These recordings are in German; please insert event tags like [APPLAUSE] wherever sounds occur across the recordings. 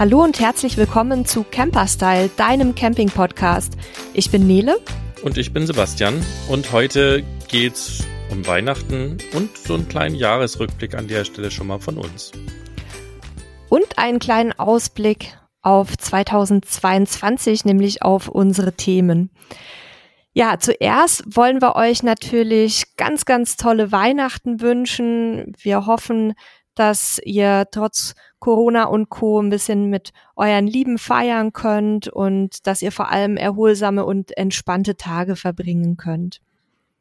Hallo und herzlich willkommen zu Camperstyle, deinem Camping-Podcast. Ich bin Nele. Und ich bin Sebastian. Und heute geht's um Weihnachten und so einen kleinen Jahresrückblick an der Stelle schon mal von uns. Und einen kleinen Ausblick auf 2022, nämlich auf unsere Themen. Ja, zuerst wollen wir euch natürlich ganz, ganz tolle Weihnachten wünschen. Wir hoffen, dass ihr trotz Corona und Co. ein bisschen mit euren Lieben feiern könnt und dass ihr vor allem erholsame und entspannte Tage verbringen könnt.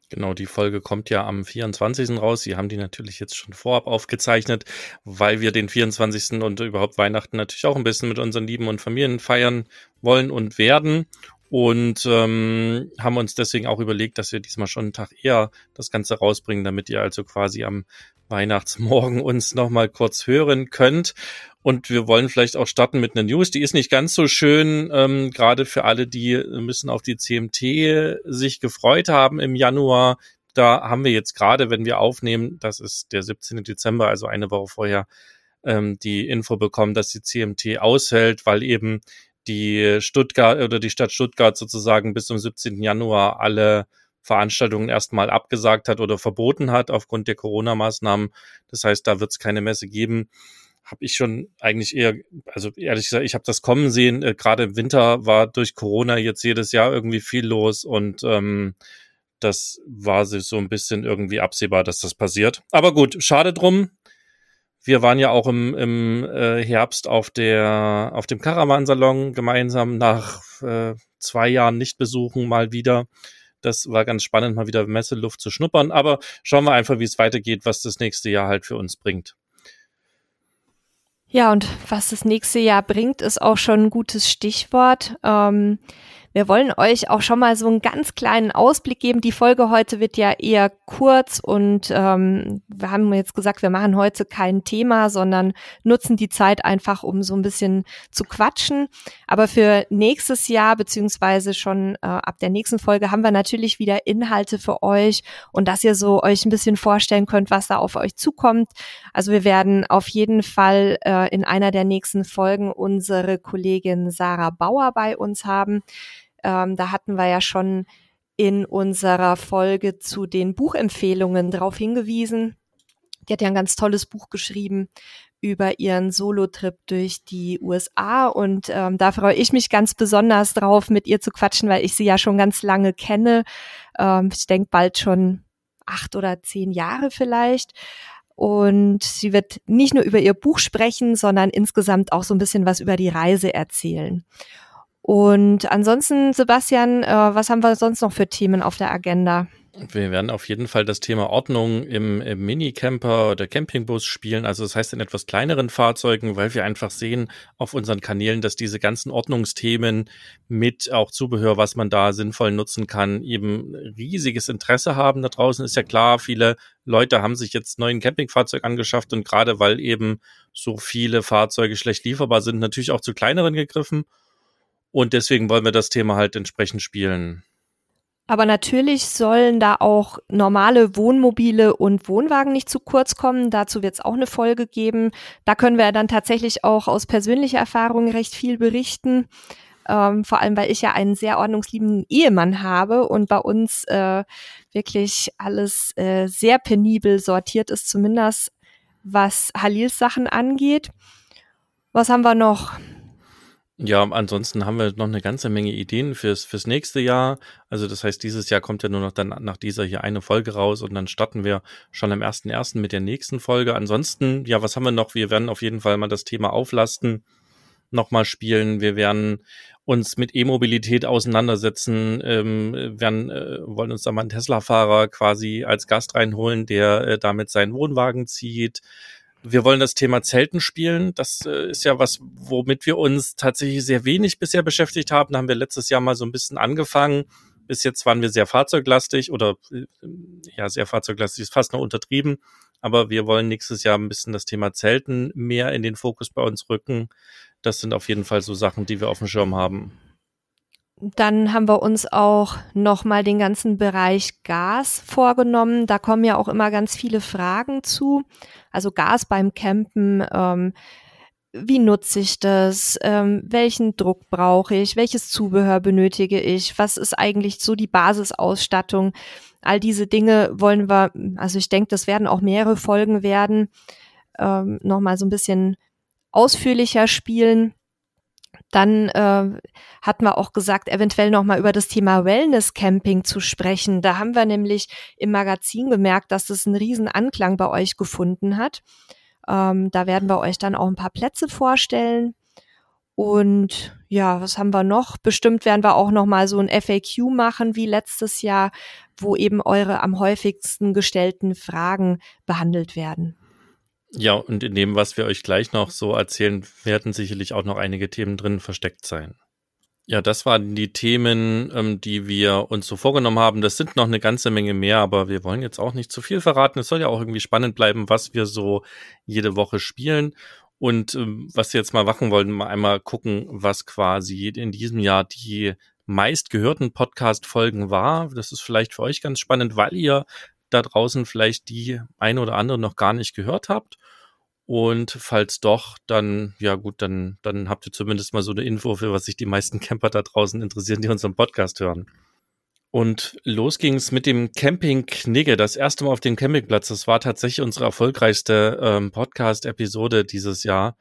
Genau, die Folge kommt ja am 24. raus. Sie haben die natürlich jetzt schon vorab aufgezeichnet, weil wir den 24. und überhaupt Weihnachten natürlich auch ein bisschen mit unseren Lieben und Familien feiern wollen und werden. Und ähm, haben uns deswegen auch überlegt, dass wir diesmal schon einen Tag eher das Ganze rausbringen, damit ihr also quasi am Weihnachtsmorgen uns nochmal kurz hören könnt. Und wir wollen vielleicht auch starten mit einer News. Die ist nicht ganz so schön, ähm, gerade für alle, die müssen auf die CMT sich gefreut haben im Januar. Da haben wir jetzt gerade, wenn wir aufnehmen, das ist der 17. Dezember, also eine Woche vorher, ähm, die Info bekommen, dass die CMT aushält, weil eben die Stuttgart oder die Stadt Stuttgart sozusagen bis zum 17. Januar alle Veranstaltungen erstmal abgesagt hat oder verboten hat aufgrund der Corona-Maßnahmen. Das heißt, da wird es keine Messe geben. Habe ich schon eigentlich eher, also ehrlich gesagt, ich habe das kommen sehen. Äh, Gerade im Winter war durch Corona jetzt jedes Jahr irgendwie viel los und ähm, das war so ein bisschen irgendwie absehbar, dass das passiert. Aber gut, schade drum. Wir waren ja auch im, im äh, Herbst auf der auf dem Caravansalon gemeinsam nach äh, zwei Jahren nicht besuchen mal wieder. Das war ganz spannend, mal wieder Messeluft zu schnuppern. Aber schauen wir einfach, wie es weitergeht, was das nächste Jahr halt für uns bringt. Ja, und was das nächste Jahr bringt, ist auch schon ein gutes Stichwort. Ähm, wir wollen euch auch schon mal so einen ganz kleinen Ausblick geben. Die Folge heute wird ja eher kurz und ähm, wir haben jetzt gesagt, wir machen heute kein Thema, sondern nutzen die Zeit einfach, um so ein bisschen zu quatschen. Aber für nächstes Jahr beziehungsweise schon äh, ab der nächsten Folge haben wir natürlich wieder Inhalte für euch und dass ihr so euch ein bisschen vorstellen könnt, was da auf euch zukommt. Also wir werden auf jeden Fall äh, in einer der nächsten Folgen unsere Kollegin Sarah Bauer bei uns haben. Ähm, da hatten wir ja schon in unserer Folge zu den Buchempfehlungen darauf hingewiesen. Die hat ja ein ganz tolles Buch geschrieben über ihren Solo-Trip durch die USA und ähm, da freue ich mich ganz besonders drauf, mit ihr zu quatschen, weil ich sie ja schon ganz lange kenne. Ähm, ich denke bald schon acht oder zehn Jahre vielleicht. Und sie wird nicht nur über ihr Buch sprechen, sondern insgesamt auch so ein bisschen was über die Reise erzählen. Und ansonsten, Sebastian, äh, was haben wir sonst noch für Themen auf der Agenda? Wir werden auf jeden Fall das Thema Ordnung im, im Minicamper oder Campingbus spielen. Also das heißt in etwas kleineren Fahrzeugen, weil wir einfach sehen auf unseren Kanälen, dass diese ganzen Ordnungsthemen mit auch Zubehör, was man da sinnvoll nutzen kann, eben riesiges Interesse haben. Da draußen ist ja klar, viele Leute haben sich jetzt neuen Campingfahrzeug angeschafft und gerade weil eben so viele Fahrzeuge schlecht lieferbar sind, natürlich auch zu kleineren gegriffen. Und deswegen wollen wir das Thema halt entsprechend spielen. Aber natürlich sollen da auch normale Wohnmobile und Wohnwagen nicht zu kurz kommen. Dazu wird es auch eine Folge geben. Da können wir dann tatsächlich auch aus persönlicher Erfahrung recht viel berichten. Ähm, vor allem, weil ich ja einen sehr ordnungsliebenden Ehemann habe und bei uns äh, wirklich alles äh, sehr penibel sortiert ist, zumindest was Halils Sachen angeht. Was haben wir noch? Ja, ansonsten haben wir noch eine ganze Menge Ideen fürs, fürs nächste Jahr. Also das heißt, dieses Jahr kommt ja nur noch dann nach dieser hier eine Folge raus und dann starten wir schon am 1.1. mit der nächsten Folge. Ansonsten, ja, was haben wir noch? Wir werden auf jeden Fall mal das Thema Auflasten nochmal spielen. Wir werden uns mit E-Mobilität auseinandersetzen, ähm, werden, äh, wollen uns da mal einen Tesla-Fahrer quasi als Gast reinholen, der äh, damit seinen Wohnwagen zieht. Wir wollen das Thema Zelten spielen. Das äh, ist ja was, womit wir uns tatsächlich sehr wenig bisher beschäftigt haben. Da haben wir letztes Jahr mal so ein bisschen angefangen. Bis jetzt waren wir sehr fahrzeuglastig oder äh, ja, sehr fahrzeuglastig ist fast noch untertrieben. Aber wir wollen nächstes Jahr ein bisschen das Thema Zelten mehr in den Fokus bei uns rücken. Das sind auf jeden Fall so Sachen, die wir auf dem Schirm haben. Dann haben wir uns auch nochmal den ganzen Bereich Gas vorgenommen. Da kommen ja auch immer ganz viele Fragen zu. Also Gas beim Campen ähm, wie nutze ich das, ähm, welchen Druck brauche ich, welches Zubehör benötige ich, was ist eigentlich so die Basisausstattung. All diese Dinge wollen wir, also ich denke, das werden auch mehrere Folgen werden, ähm, nochmal so ein bisschen ausführlicher spielen. Dann äh, hatten wir auch gesagt, eventuell nochmal über das Thema Wellness Camping zu sprechen. Da haben wir nämlich im Magazin gemerkt, dass das einen riesen Anklang bei euch gefunden hat. Ähm, da werden wir euch dann auch ein paar Plätze vorstellen. Und ja, was haben wir noch? Bestimmt werden wir auch noch mal so ein FAQ machen wie letztes Jahr, wo eben eure am häufigsten gestellten Fragen behandelt werden. Ja, und in dem, was wir euch gleich noch so erzählen, werden sicherlich auch noch einige Themen drin versteckt sein. Ja, das waren die Themen, ähm, die wir uns so vorgenommen haben. Das sind noch eine ganze Menge mehr, aber wir wollen jetzt auch nicht zu viel verraten. Es soll ja auch irgendwie spannend bleiben, was wir so jede Woche spielen. Und ähm, was wir jetzt mal machen wollen, mal einmal gucken, was quasi in diesem Jahr die meistgehörten Podcast-Folgen war. Das ist vielleicht für euch ganz spannend, weil ihr da draußen vielleicht die eine oder andere noch gar nicht gehört habt. Und falls doch, dann, ja gut, dann, dann habt ihr zumindest mal so eine Info, für was sich die meisten Camper da draußen interessieren, die unseren Podcast hören. Und los ging's mit dem Camping Knigge, das erste Mal auf dem Campingplatz. Das war tatsächlich unsere erfolgreichste ähm, Podcast-Episode dieses Jahr.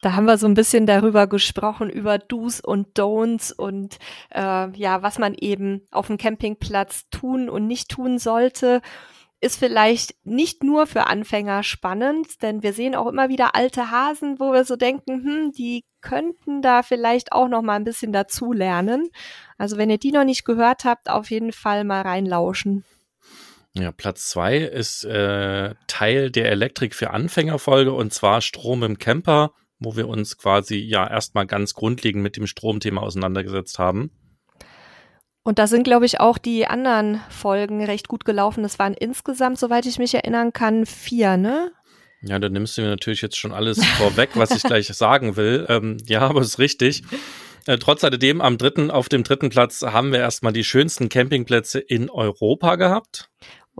Da haben wir so ein bisschen darüber gesprochen, über Do's und Don'ts und äh, ja, was man eben auf dem Campingplatz tun und nicht tun sollte ist vielleicht nicht nur für Anfänger spannend, denn wir sehen auch immer wieder alte Hasen, wo wir so denken, hm, die könnten da vielleicht auch noch mal ein bisschen dazu lernen. Also wenn ihr die noch nicht gehört habt, auf jeden Fall mal reinlauschen. Ja, Platz zwei ist äh, Teil der Elektrik für Anfänger Folge und zwar Strom im Camper, wo wir uns quasi ja erstmal ganz grundlegend mit dem Stromthema auseinandergesetzt haben. Und da sind, glaube ich, auch die anderen Folgen recht gut gelaufen. Das waren insgesamt, soweit ich mich erinnern kann, vier, ne? Ja, da nimmst du mir natürlich jetzt schon alles vorweg, was ich gleich sagen will. Ähm, ja, aber ist richtig. Äh, trotz alledem, am dritten, auf dem dritten Platz haben wir erstmal die schönsten Campingplätze in Europa gehabt.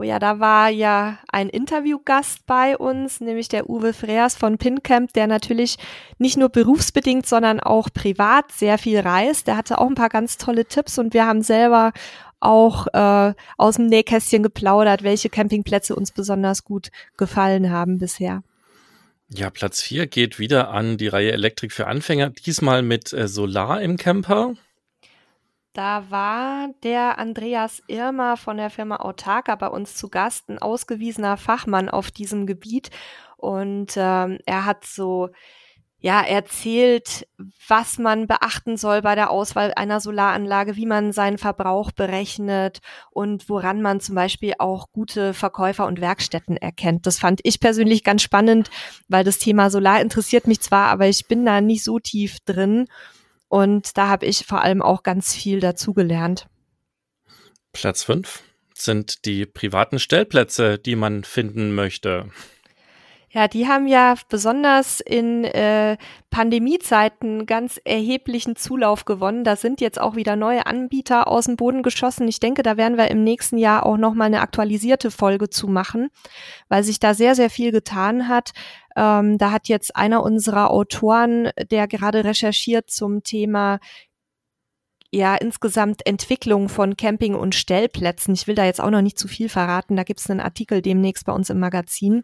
Oh ja, da war ja ein Interviewgast bei uns, nämlich der Uwe Freers von Pincamp, der natürlich nicht nur berufsbedingt, sondern auch privat sehr viel reist. Der hatte auch ein paar ganz tolle Tipps und wir haben selber auch äh, aus dem Nähkästchen geplaudert, welche Campingplätze uns besonders gut gefallen haben bisher. Ja, Platz vier geht wieder an die Reihe Elektrik für Anfänger, diesmal mit äh, Solar im Camper. Da war der Andreas Irmer von der Firma Autarka bei uns zu Gast, ein ausgewiesener Fachmann auf diesem Gebiet. Und ähm, er hat so ja, erzählt, was man beachten soll bei der Auswahl einer Solaranlage, wie man seinen Verbrauch berechnet und woran man zum Beispiel auch gute Verkäufer und Werkstätten erkennt. Das fand ich persönlich ganz spannend, weil das Thema Solar interessiert mich zwar, aber ich bin da nicht so tief drin. Und da habe ich vor allem auch ganz viel dazugelernt. Platz fünf sind die privaten Stellplätze, die man finden möchte. Ja, die haben ja besonders in äh, Pandemiezeiten ganz erheblichen Zulauf gewonnen. Da sind jetzt auch wieder neue Anbieter aus dem Boden geschossen. Ich denke, da werden wir im nächsten Jahr auch noch mal eine aktualisierte Folge zu machen, weil sich da sehr sehr viel getan hat. Ähm, da hat jetzt einer unserer Autoren, der gerade recherchiert zum Thema ja insgesamt Entwicklung von Camping- und Stellplätzen. Ich will da jetzt auch noch nicht zu viel verraten. Da gibt es einen Artikel demnächst bei uns im Magazin.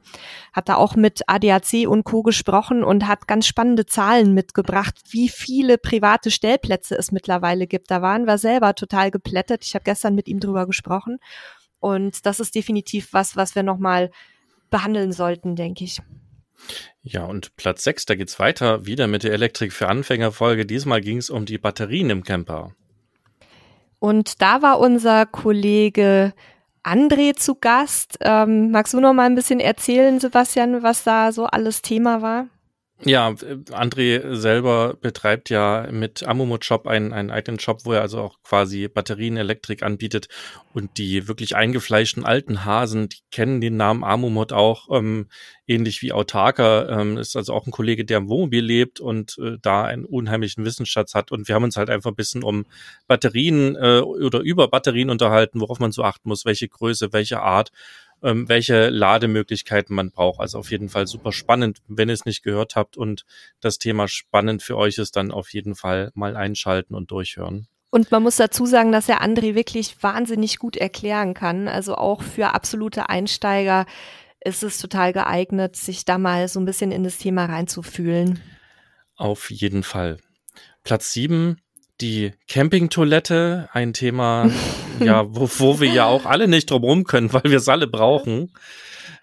Hat da auch mit ADAC und Co. gesprochen und hat ganz spannende Zahlen mitgebracht, wie viele private Stellplätze es mittlerweile gibt. Da waren wir selber total geplättet. Ich habe gestern mit ihm drüber gesprochen. Und das ist definitiv was, was wir nochmal behandeln sollten, denke ich. Ja, und Platz 6, da geht's weiter, wieder mit der Elektrik für Anfänger Folge. Diesmal ging es um die Batterien im Camper. Und da war unser Kollege André zu Gast. Ähm, magst du noch mal ein bisschen erzählen, Sebastian, was da so alles Thema war? Ja, André selber betreibt ja mit Amumut Shop einen, einen eigenen Shop, wo er also auch quasi Batterien, Elektrik anbietet. Und die wirklich eingefleischten alten Hasen, die kennen den Namen Amumut auch, ähm, ähnlich wie Autarker, ähm, ist also auch ein Kollege, der im Wohnmobil lebt und äh, da einen unheimlichen Wissensschatz hat. Und wir haben uns halt einfach ein bisschen um Batterien äh, oder über Batterien unterhalten, worauf man so achten muss, welche Größe, welche Art ähm, welche Lademöglichkeiten man braucht. Also auf jeden Fall super spannend. Wenn ihr es nicht gehört habt und das Thema spannend für euch ist, dann auf jeden Fall mal einschalten und durchhören. Und man muss dazu sagen, dass der André wirklich wahnsinnig gut erklären kann. Also auch für absolute Einsteiger ist es total geeignet, sich da mal so ein bisschen in das Thema reinzufühlen. Auf jeden Fall. Platz sieben die Campingtoilette, ein Thema, [LAUGHS] ja, [LAUGHS] wo, wo wir ja auch alle nicht drum rum können, weil wir es alle brauchen.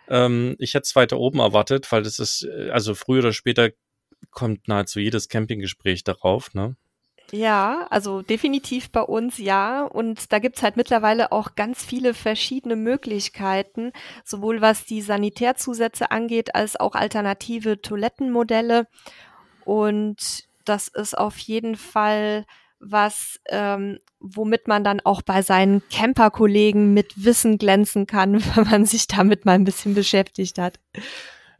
Ähm, ich hätte es weiter oben erwartet, weil das ist, äh, also früher oder später kommt nahezu jedes Campinggespräch darauf, ne? Ja, also definitiv bei uns ja. Und da gibt's halt mittlerweile auch ganz viele verschiedene Möglichkeiten, sowohl was die Sanitärzusätze angeht, als auch alternative Toilettenmodelle. Und das ist auf jeden Fall was, ähm, womit man dann auch bei seinen Camper-Kollegen mit Wissen glänzen kann, [LAUGHS] wenn man sich damit mal ein bisschen beschäftigt hat.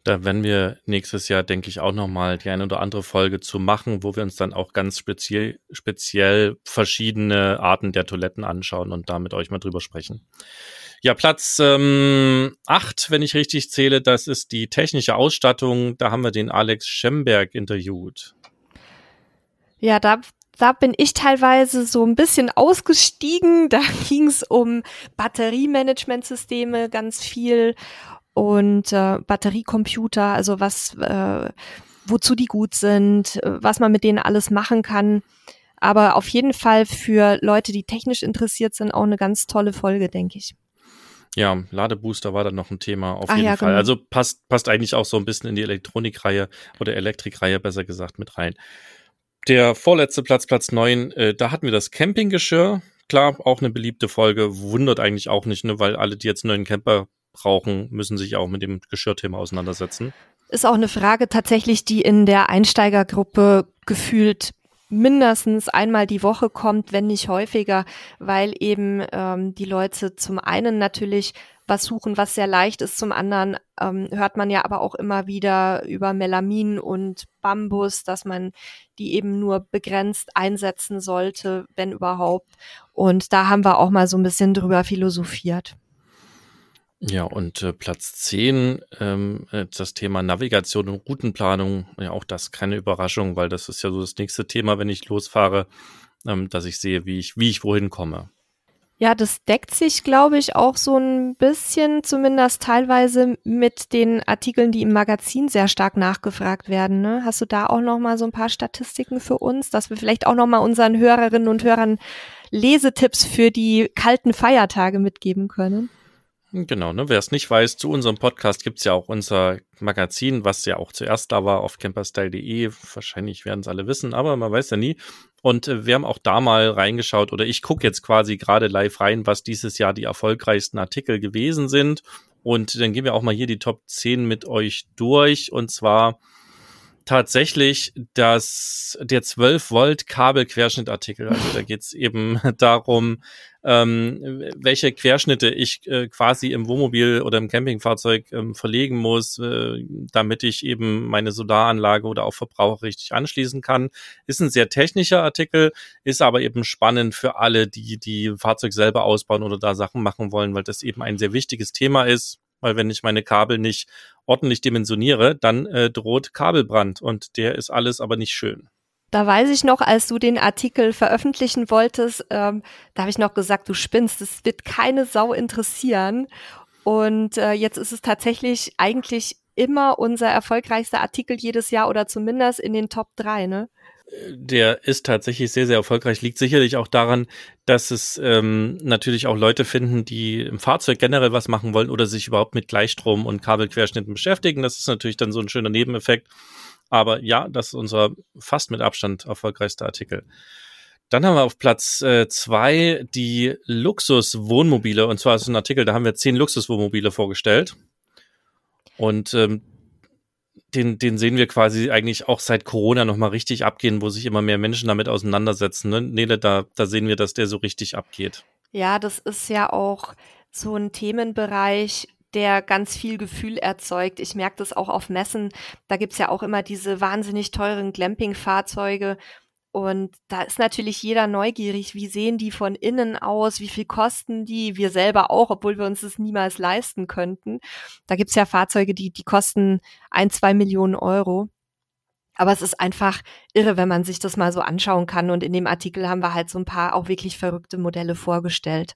Da werden wir nächstes Jahr, denke ich, auch nochmal die eine oder andere Folge zu machen, wo wir uns dann auch ganz speziell, speziell verschiedene Arten der Toiletten anschauen und da mit euch mal drüber sprechen. Ja, Platz ähm, acht, wenn ich richtig zähle, das ist die technische Ausstattung. Da haben wir den Alex Schemberg interviewt. Ja, da da bin ich teilweise so ein bisschen ausgestiegen. Da [LAUGHS] ging es um Batteriemanagementsysteme ganz viel und äh, Batteriecomputer, also was, äh, wozu die gut sind, was man mit denen alles machen kann. Aber auf jeden Fall für Leute, die technisch interessiert sind, auch eine ganz tolle Folge, denke ich. Ja, Ladebooster war dann noch ein Thema auf Ach jeden ja, Fall. Genau. Also passt, passt eigentlich auch so ein bisschen in die Elektronikreihe oder Elektrikreihe besser gesagt mit rein. Der vorletzte Platz, Platz neun, äh, da hatten wir das Campinggeschirr. Klar, auch eine beliebte Folge. Wundert eigentlich auch nicht, ne, weil alle, die jetzt einen neuen Camper brauchen, müssen sich auch mit dem Geschirrthema auseinandersetzen. Ist auch eine Frage tatsächlich, die in der Einsteigergruppe gefühlt mindestens einmal die Woche kommt, wenn nicht häufiger, weil eben ähm, die Leute zum einen natürlich was suchen, was sehr leicht ist. Zum anderen ähm, hört man ja aber auch immer wieder über Melamin und Bambus, dass man die eben nur begrenzt einsetzen sollte, wenn überhaupt. Und da haben wir auch mal so ein bisschen drüber philosophiert. Ja, und äh, Platz 10, ähm, äh, das Thema Navigation und Routenplanung, ja auch das keine Überraschung, weil das ist ja so das nächste Thema, wenn ich losfahre, ähm, dass ich sehe, wie ich, wie ich wohin komme. Ja, das deckt sich, glaube ich, auch so ein bisschen, zumindest teilweise mit den Artikeln, die im Magazin sehr stark nachgefragt werden. Ne? Hast du da auch noch mal so ein paar Statistiken für uns, dass wir vielleicht auch noch mal unseren Hörerinnen und Hörern Lesetipps für die kalten Feiertage mitgeben können? Genau, ne? wer es nicht weiß, zu unserem Podcast gibt's ja auch unser Magazin, was ja auch zuerst da war auf camperstyle.de. Wahrscheinlich werden es alle wissen, aber man weiß ja nie. Und äh, wir haben auch da mal reingeschaut, oder ich gucke jetzt quasi gerade live rein, was dieses Jahr die erfolgreichsten Artikel gewesen sind. Und dann gehen wir auch mal hier die Top 10 mit euch durch. Und zwar tatsächlich das, der 12 Volt Kabelquerschnittartikel. Also da geht's eben [LAUGHS] darum, ähm, welche Querschnitte ich äh, quasi im Wohnmobil oder im Campingfahrzeug ähm, verlegen muss, äh, damit ich eben meine Solaranlage oder auch Verbraucher richtig anschließen kann. Ist ein sehr technischer Artikel, ist aber eben spannend für alle, die die Fahrzeug selber ausbauen oder da Sachen machen wollen, weil das eben ein sehr wichtiges Thema ist weil wenn ich meine Kabel nicht ordentlich dimensioniere, dann äh, droht Kabelbrand und der ist alles aber nicht schön. Da weiß ich noch, als du den Artikel veröffentlichen wolltest, ähm, da habe ich noch gesagt, du spinnst, es wird keine Sau interessieren. Und äh, jetzt ist es tatsächlich eigentlich immer unser erfolgreichster Artikel jedes Jahr oder zumindest in den Top 3, ne? Der ist tatsächlich sehr, sehr erfolgreich. Liegt sicherlich auch daran, dass es ähm, natürlich auch Leute finden, die im Fahrzeug generell was machen wollen oder sich überhaupt mit Gleichstrom und Kabelquerschnitten beschäftigen. Das ist natürlich dann so ein schöner Nebeneffekt. Aber ja, das ist unser fast mit Abstand erfolgreichster Artikel. Dann haben wir auf Platz äh, zwei die Luxuswohnmobile. Und zwar ist ein Artikel, da haben wir zehn Luxuswohnmobile vorgestellt. Und ähm, den, den sehen wir quasi eigentlich auch seit Corona nochmal richtig abgehen, wo sich immer mehr Menschen damit auseinandersetzen. Ne? Nele, da, da sehen wir, dass der so richtig abgeht. Ja, das ist ja auch so ein Themenbereich, der ganz viel Gefühl erzeugt. Ich merke das auch auf Messen. Da gibt's ja auch immer diese wahnsinnig teuren Glamping-Fahrzeuge. Und da ist natürlich jeder neugierig, wie sehen die von innen aus, wie viel kosten die, wir selber auch, obwohl wir uns das niemals leisten könnten. Da gibt's ja Fahrzeuge, die, die kosten ein, zwei Millionen Euro. Aber es ist einfach irre, wenn man sich das mal so anschauen kann. Und in dem Artikel haben wir halt so ein paar auch wirklich verrückte Modelle vorgestellt.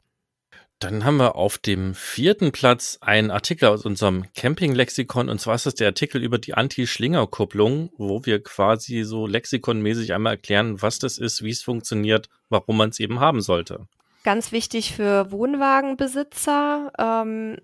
Dann haben wir auf dem vierten Platz einen Artikel aus unserem Camping-Lexikon und zwar ist das der Artikel über die Anti-Schlinger-Kupplung, wo wir quasi so lexikonmäßig einmal erklären, was das ist, wie es funktioniert, warum man es eben haben sollte. Ganz wichtig für Wohnwagenbesitzer, ähm,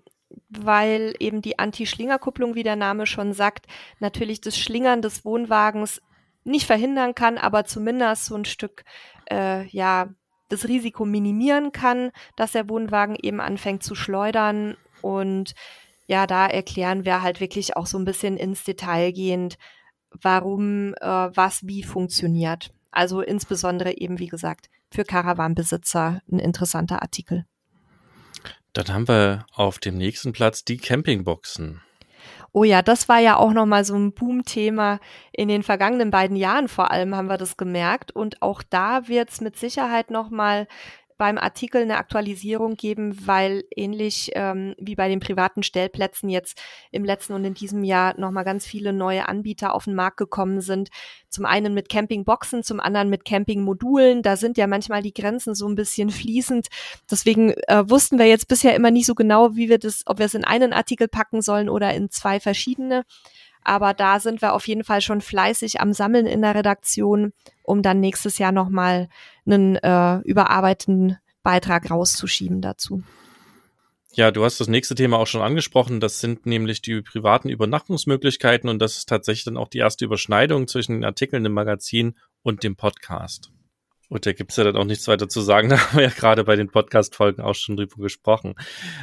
weil eben die Anti-Schlinger-Kupplung, wie der Name schon sagt, natürlich das Schlingern des Wohnwagens nicht verhindern kann, aber zumindest so ein Stück äh, ja das Risiko minimieren kann, dass der Wohnwagen eben anfängt zu schleudern. Und ja, da erklären wir halt wirklich auch so ein bisschen ins Detail gehend, warum äh, was wie funktioniert. Also insbesondere eben, wie gesagt, für Caravanbesitzer ein interessanter Artikel. Dann haben wir auf dem nächsten Platz die Campingboxen. Oh ja, das war ja auch nochmal so ein Boom-Thema in den vergangenen beiden Jahren vor allem haben wir das gemerkt. Und auch da wird es mit Sicherheit nochmal beim Artikel eine Aktualisierung geben, weil ähnlich ähm, wie bei den privaten Stellplätzen jetzt im letzten und in diesem Jahr nochmal ganz viele neue Anbieter auf den Markt gekommen sind. Zum einen mit Campingboxen, zum anderen mit Campingmodulen. Da sind ja manchmal die Grenzen so ein bisschen [LAUGHS] fließend. Deswegen äh, wussten wir jetzt bisher immer nicht so genau, wie wir das, ob wir es in einen Artikel packen sollen oder in zwei verschiedene. Aber da sind wir auf jeden Fall schon fleißig am Sammeln in der Redaktion, um dann nächstes Jahr nochmal einen äh, überarbeiteten Beitrag rauszuschieben dazu. Ja, du hast das nächste Thema auch schon angesprochen. Das sind nämlich die privaten Übernachtungsmöglichkeiten und das ist tatsächlich dann auch die erste Überschneidung zwischen den Artikeln im Magazin und dem Podcast. Und da gibt's ja dann auch nichts weiter zu sagen. [LAUGHS] Da haben wir ja gerade bei den Podcast-Folgen auch schon drüber gesprochen.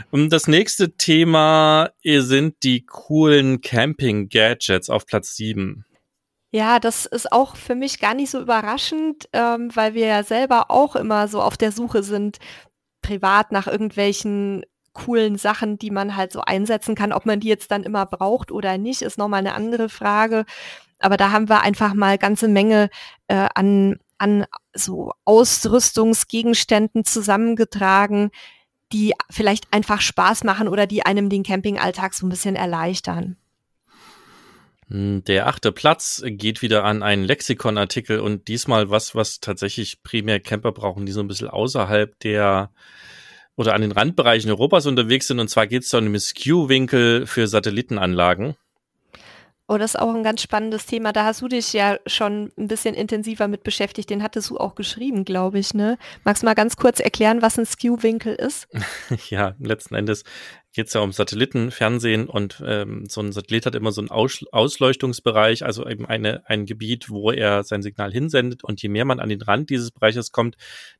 Und das nächste Thema sind die coolen Camping-Gadgets auf Platz sieben. Ja, das ist auch für mich gar nicht so überraschend, ähm, weil wir ja selber auch immer so auf der Suche sind, privat nach irgendwelchen coolen Sachen, die man halt so einsetzen kann. Ob man die jetzt dann immer braucht oder nicht, ist nochmal eine andere Frage. Aber da haben wir einfach mal ganze Menge äh, an an so Ausrüstungsgegenständen zusammengetragen, die vielleicht einfach Spaß machen oder die einem den Campingalltag so ein bisschen erleichtern. Hm, der achte Platz geht wieder an einen Lexikonartikel und diesmal was, was tatsächlich primär Camper brauchen, die so ein bisschen außerhalb der oder an den Randbereichen Europas unterwegs sind. Und zwar geht es da um den Skew-Winkel für Satellitenanlagen. Oh, das ist auch ein ganz spannendes Thema. Da hast du dich ja schon ein bisschen intensiver mit beschäftigt. Den hattest du auch geschrieben, glaube ich. Ne? Magst du mal ganz kurz erklären, was ein Skew-Winkel ist? [LAUGHS] ja, letzten Endes geht es ja um Satellitenfernsehen und ähm, so ein Satellit hat immer so einen Aus Ausleuchtungsbereich, also eben eine, ein Gebiet, wo er sein Signal hinsendet und je mehr man an den Rand dieses Bereiches kommt,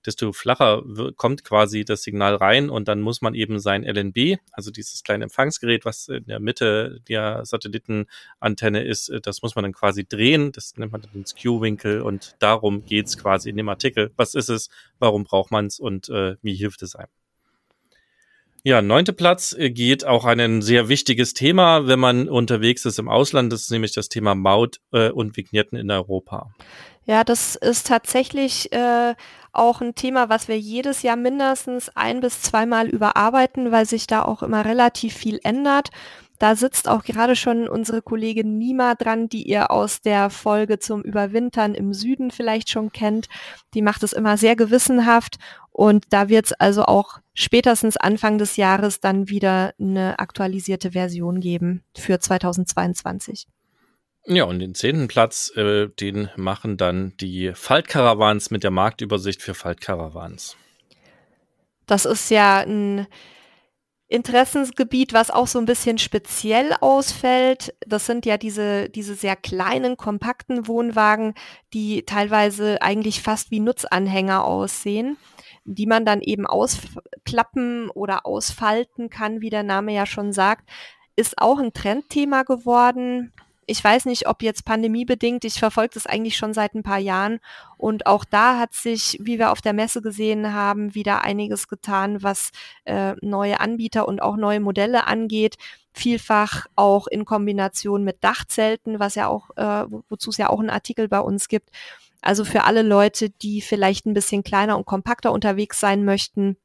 desto flacher kommt quasi das Signal rein und dann muss man eben sein LNB, also dieses kleine Empfangsgerät, was in der Mitte der Satellitenantenne ist, äh, das muss man dann quasi drehen, das nennt man dann den Skew-Winkel und darum geht's quasi in dem Artikel. Was ist es, warum braucht man es und äh, wie hilft es einem? Ja, neunte Platz äh, geht auch ein sehr wichtiges Thema, wenn man unterwegs ist im Ausland. Das ist nämlich das Thema Maut äh, und Vignetten in Europa. Ja, das ist tatsächlich äh, auch ein Thema, was wir jedes Jahr mindestens ein bis zweimal überarbeiten, weil sich da auch immer relativ viel ändert. Da sitzt auch gerade schon unsere Kollegin Nima dran, die ihr aus der Folge zum Überwintern im Süden vielleicht schon kennt. Die macht es immer sehr gewissenhaft und da wird es also auch spätestens Anfang des Jahres dann wieder eine aktualisierte Version geben für 2022. Ja, und den zehnten Platz, äh, den machen dann die Faltkarawans mit der Marktübersicht für Faltkarawans. Das ist ja ein Interessensgebiet, was auch so ein bisschen speziell ausfällt. Das sind ja diese, diese sehr kleinen, kompakten Wohnwagen, die teilweise eigentlich fast wie Nutzanhänger aussehen, die man dann eben ausklappen oder ausfalten kann, wie der Name ja schon sagt. Ist auch ein Trendthema geworden ich weiß nicht, ob jetzt pandemiebedingt, ich verfolge das eigentlich schon seit ein paar Jahren und auch da hat sich, wie wir auf der Messe gesehen haben, wieder einiges getan, was äh, neue Anbieter und auch neue Modelle angeht. Vielfach auch in Kombination mit Dachzelten, was ja auch, äh, wozu es ja auch einen Artikel bei uns gibt. Also für alle Leute, die vielleicht ein bisschen kleiner und kompakter unterwegs sein möchten,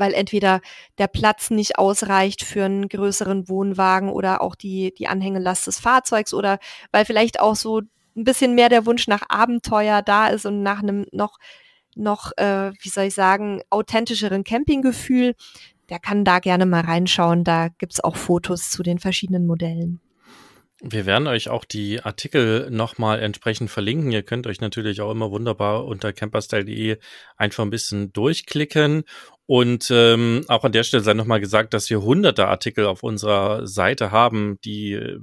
weil entweder der Platz nicht ausreicht für einen größeren Wohnwagen oder auch die, die Anhängelast des Fahrzeugs oder weil vielleicht auch so ein bisschen mehr der Wunsch nach Abenteuer da ist und nach einem noch, noch äh, wie soll ich sagen, authentischeren Campinggefühl, der kann da gerne mal reinschauen. Da gibt's auch Fotos zu den verschiedenen Modellen. Wir werden euch auch die Artikel nochmal entsprechend verlinken. Ihr könnt euch natürlich auch immer wunderbar unter camperstyle.de einfach ein bisschen durchklicken. Und ähm, auch an der Stelle sei nochmal gesagt, dass wir hunderte Artikel auf unserer Seite haben, die äh,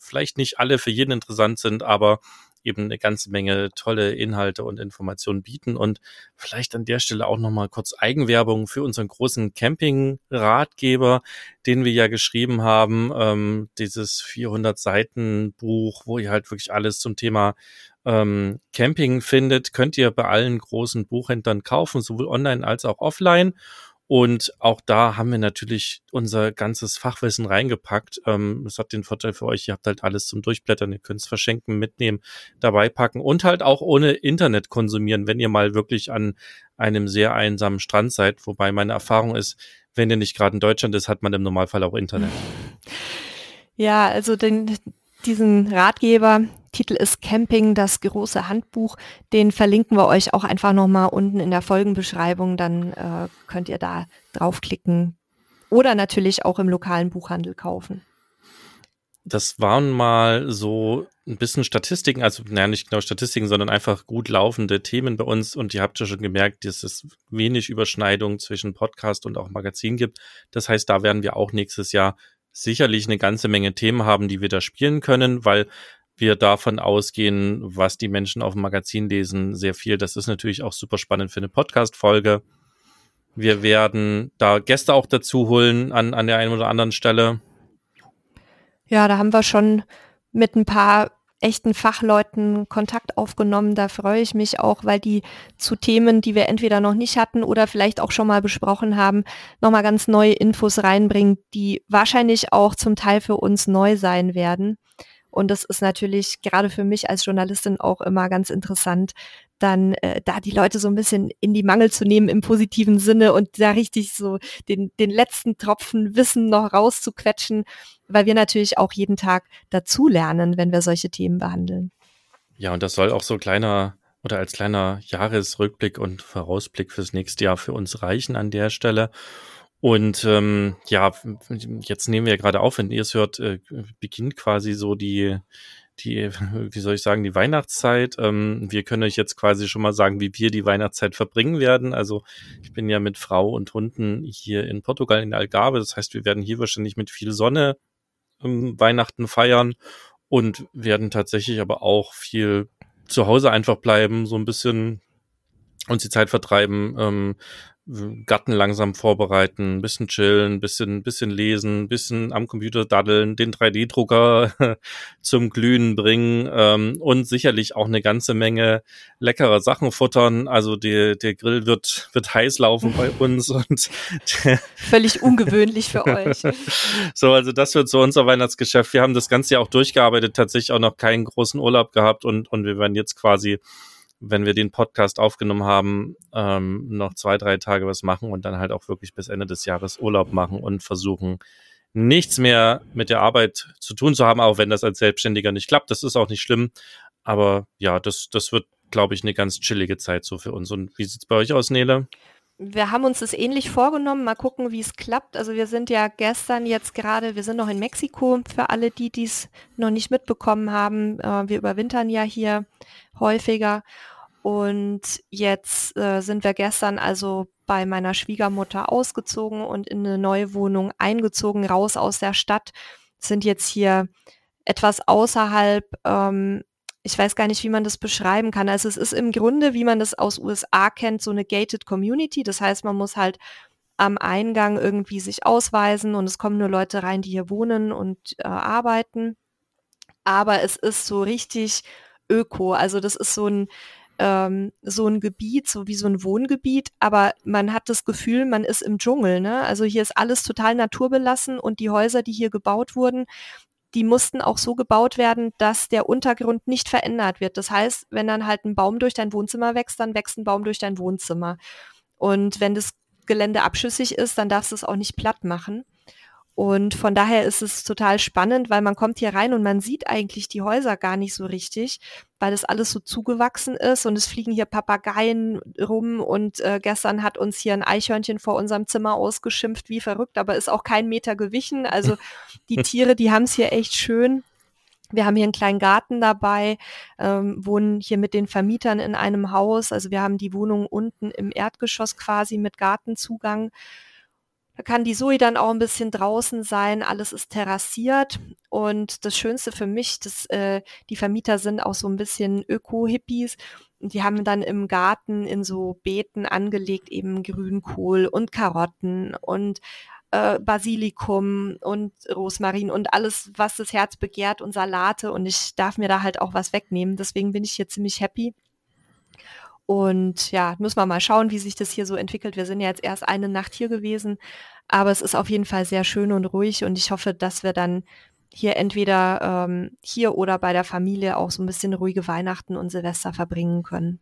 vielleicht nicht alle für jeden interessant sind, aber eben eine ganze Menge tolle Inhalte und Informationen bieten. Und vielleicht an der Stelle auch nochmal kurz Eigenwerbung für unseren großen Camping-Ratgeber, den wir ja geschrieben haben, ähm, dieses 400 Seiten Buch, wo ihr halt wirklich alles zum Thema ähm, Camping findet, könnt ihr bei allen großen Buchhändlern kaufen, sowohl online als auch offline. Und auch da haben wir natürlich unser ganzes Fachwissen reingepackt. Ähm, hat den Vorteil für euch, ihr habt halt alles zum Durchblättern, ihr könnt es verschenken, mitnehmen, dabei packen und halt auch ohne Internet konsumieren, wenn ihr mal wirklich an einem sehr einsamen Strand seid. Wobei meine Erfahrung ist, wenn ihr nicht gerade in Deutschland ist, hat man im Normalfall auch Internet. Ja, also den, diesen Ratgeber, Titel ist Camping, das große Handbuch. Den verlinken wir euch auch einfach nochmal unten in der Folgenbeschreibung. Dann äh, könnt ihr da draufklicken oder natürlich auch im lokalen Buchhandel kaufen. Das waren mal so ein bisschen Statistiken, also naja, nicht genau Statistiken, sondern einfach gut laufende Themen bei uns. Und ihr habt ja schon gemerkt, dass es wenig Überschneidung zwischen Podcast und auch Magazin gibt. Das heißt, da werden wir auch nächstes Jahr sicherlich eine ganze Menge Themen haben, die wir da spielen können, weil wir davon ausgehen, was die Menschen auf dem Magazin lesen, sehr viel. Das ist natürlich auch super spannend für eine Podcast-Folge. Wir werden da Gäste auch dazu holen an, an der einen oder anderen Stelle. Ja, da haben wir schon mit ein paar echten Fachleuten Kontakt aufgenommen. Da freue ich mich auch, weil die zu Themen, die wir entweder noch nicht hatten oder vielleicht auch schon mal besprochen haben, nochmal ganz neue Infos reinbringen, die wahrscheinlich auch zum Teil für uns neu sein werden. Und das ist natürlich gerade für mich als Journalistin auch immer ganz interessant, dann äh, da die Leute so ein bisschen in die Mangel zu nehmen im positiven Sinne und da richtig so den, den letzten Tropfen Wissen noch rauszuquetschen, weil wir natürlich auch jeden Tag dazulernen, wenn wir solche Themen behandeln. Ja, und das soll auch so kleiner oder als kleiner Jahresrückblick und Vorausblick fürs nächste Jahr für uns reichen an der Stelle. Und ähm, ja, jetzt nehmen wir ja gerade auf, wenn ihr es hört, äh, beginnt quasi so die, die, [LAUGHS] wie soll ich sagen, die Weihnachtszeit. Ähm, wir können euch jetzt quasi schon mal sagen, wie wir die Weihnachtszeit verbringen werden. Also ich bin ja mit Frau und Hunden hier in Portugal in Algarve. Das heißt, wir werden hier wahrscheinlich mit viel Sonne ähm, Weihnachten feiern und werden tatsächlich aber auch viel zu Hause einfach bleiben, so ein bisschen uns die Zeit vertreiben. Ähm, Gatten langsam vorbereiten, ein bisschen chillen, bisschen, bisschen lesen, bisschen am Computer daddeln, den 3D-Drucker [LAUGHS] zum Glühen bringen ähm, und sicherlich auch eine ganze Menge leckerer Sachen futtern. Also der, der Grill wird, wird heiß laufen bei [LAUGHS] uns und völlig ungewöhnlich für [LAUGHS] euch. So, also das wird so unser Weihnachtsgeschäft. Wir haben das ganze Jahr auch durchgearbeitet, tatsächlich auch noch keinen großen Urlaub gehabt und, und wir werden jetzt quasi wenn wir den Podcast aufgenommen haben, ähm, noch zwei, drei Tage was machen und dann halt auch wirklich bis Ende des Jahres Urlaub machen und versuchen, nichts mehr mit der Arbeit zu tun zu haben, auch wenn das als Selbstständiger nicht klappt. Das ist auch nicht schlimm. Aber ja, das, das wird, glaube ich, eine ganz chillige Zeit so für uns. Und wie sieht's bei euch aus, Nele? Wir haben uns das ähnlich vorgenommen. Mal gucken, wie es klappt. Also wir sind ja gestern jetzt gerade, wir sind noch in Mexiko für alle, die dies noch nicht mitbekommen haben. Äh, wir überwintern ja hier häufiger. Und jetzt äh, sind wir gestern also bei meiner Schwiegermutter ausgezogen und in eine neue Wohnung eingezogen, raus aus der Stadt. Sind jetzt hier etwas außerhalb ähm, ich weiß gar nicht, wie man das beschreiben kann. Also es ist im Grunde, wie man das aus USA kennt, so eine gated Community. Das heißt, man muss halt am Eingang irgendwie sich ausweisen und es kommen nur Leute rein, die hier wohnen und äh, arbeiten. Aber es ist so richtig öko. Also das ist so ein ähm, so ein Gebiet, so wie so ein Wohngebiet, aber man hat das Gefühl, man ist im Dschungel. Ne? Also hier ist alles total naturbelassen und die Häuser, die hier gebaut wurden, die mussten auch so gebaut werden, dass der Untergrund nicht verändert wird. Das heißt, wenn dann halt ein Baum durch dein Wohnzimmer wächst, dann wächst ein Baum durch dein Wohnzimmer. Und wenn das Gelände abschüssig ist, dann darfst du es auch nicht platt machen. Und von daher ist es total spannend, weil man kommt hier rein und man sieht eigentlich die Häuser gar nicht so richtig, weil das alles so zugewachsen ist und es fliegen hier Papageien rum und äh, gestern hat uns hier ein Eichhörnchen vor unserem Zimmer ausgeschimpft, wie verrückt, aber ist auch kein Meter gewichen. Also [LAUGHS] die Tiere, die haben es hier echt schön. Wir haben hier einen kleinen Garten dabei, ähm, wohnen hier mit den Vermietern in einem Haus. Also wir haben die Wohnung unten im Erdgeschoss quasi mit Gartenzugang. Kann die Zoe dann auch ein bisschen draußen sein, alles ist terrassiert. Und das Schönste für mich, dass äh, die Vermieter sind auch so ein bisschen Öko-Hippies. Und die haben dann im Garten in so Beeten angelegt eben Grünkohl und Karotten und äh, Basilikum und Rosmarin und alles, was das Herz begehrt und Salate. Und ich darf mir da halt auch was wegnehmen. Deswegen bin ich hier ziemlich happy. Und ja, müssen wir mal schauen, wie sich das hier so entwickelt. Wir sind ja jetzt erst eine Nacht hier gewesen, aber es ist auf jeden Fall sehr schön und ruhig und ich hoffe, dass wir dann hier entweder ähm, hier oder bei der Familie auch so ein bisschen ruhige Weihnachten und Silvester verbringen können.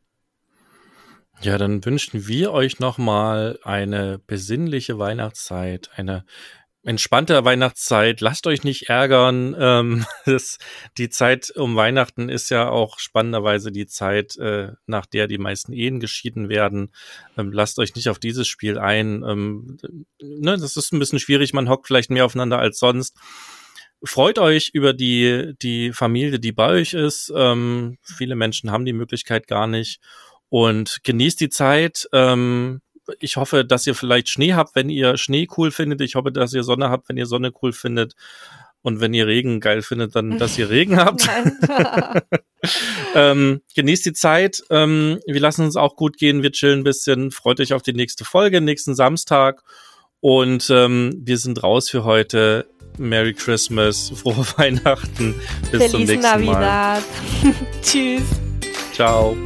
Ja, dann wünschen wir euch nochmal eine besinnliche Weihnachtszeit, eine entspannte Weihnachtszeit. Lasst euch nicht ärgern. Ähm, [LAUGHS] das, die Zeit um Weihnachten ist ja auch spannenderweise die Zeit, äh, nach der die meisten Ehen geschieden werden. Ähm, lasst euch nicht auf dieses Spiel ein. Ähm, ne, das ist ein bisschen schwierig. Man hockt vielleicht mehr aufeinander als sonst. Freut euch über die, die Familie, die bei euch ist. Ähm, viele Menschen haben die Möglichkeit gar nicht. Und genießt die Zeit. Ähm, ich hoffe, dass ihr vielleicht Schnee habt, wenn ihr Schnee cool findet. Ich hoffe, dass ihr Sonne habt, wenn ihr Sonne cool findet. Und wenn ihr Regen geil findet, dann, dass ihr Regen [LAUGHS] habt. [LAUGHS] ähm, genießt die Zeit. Ähm, wir lassen uns auch gut gehen. Wir chillen ein bisschen. Freut euch auf die nächste Folge, nächsten Samstag. Und ähm, wir sind raus für heute. Merry Christmas, frohe [LAUGHS] Weihnachten. Bis Feliz zum nächsten Navidad. Mal. Tschüss. Ciao.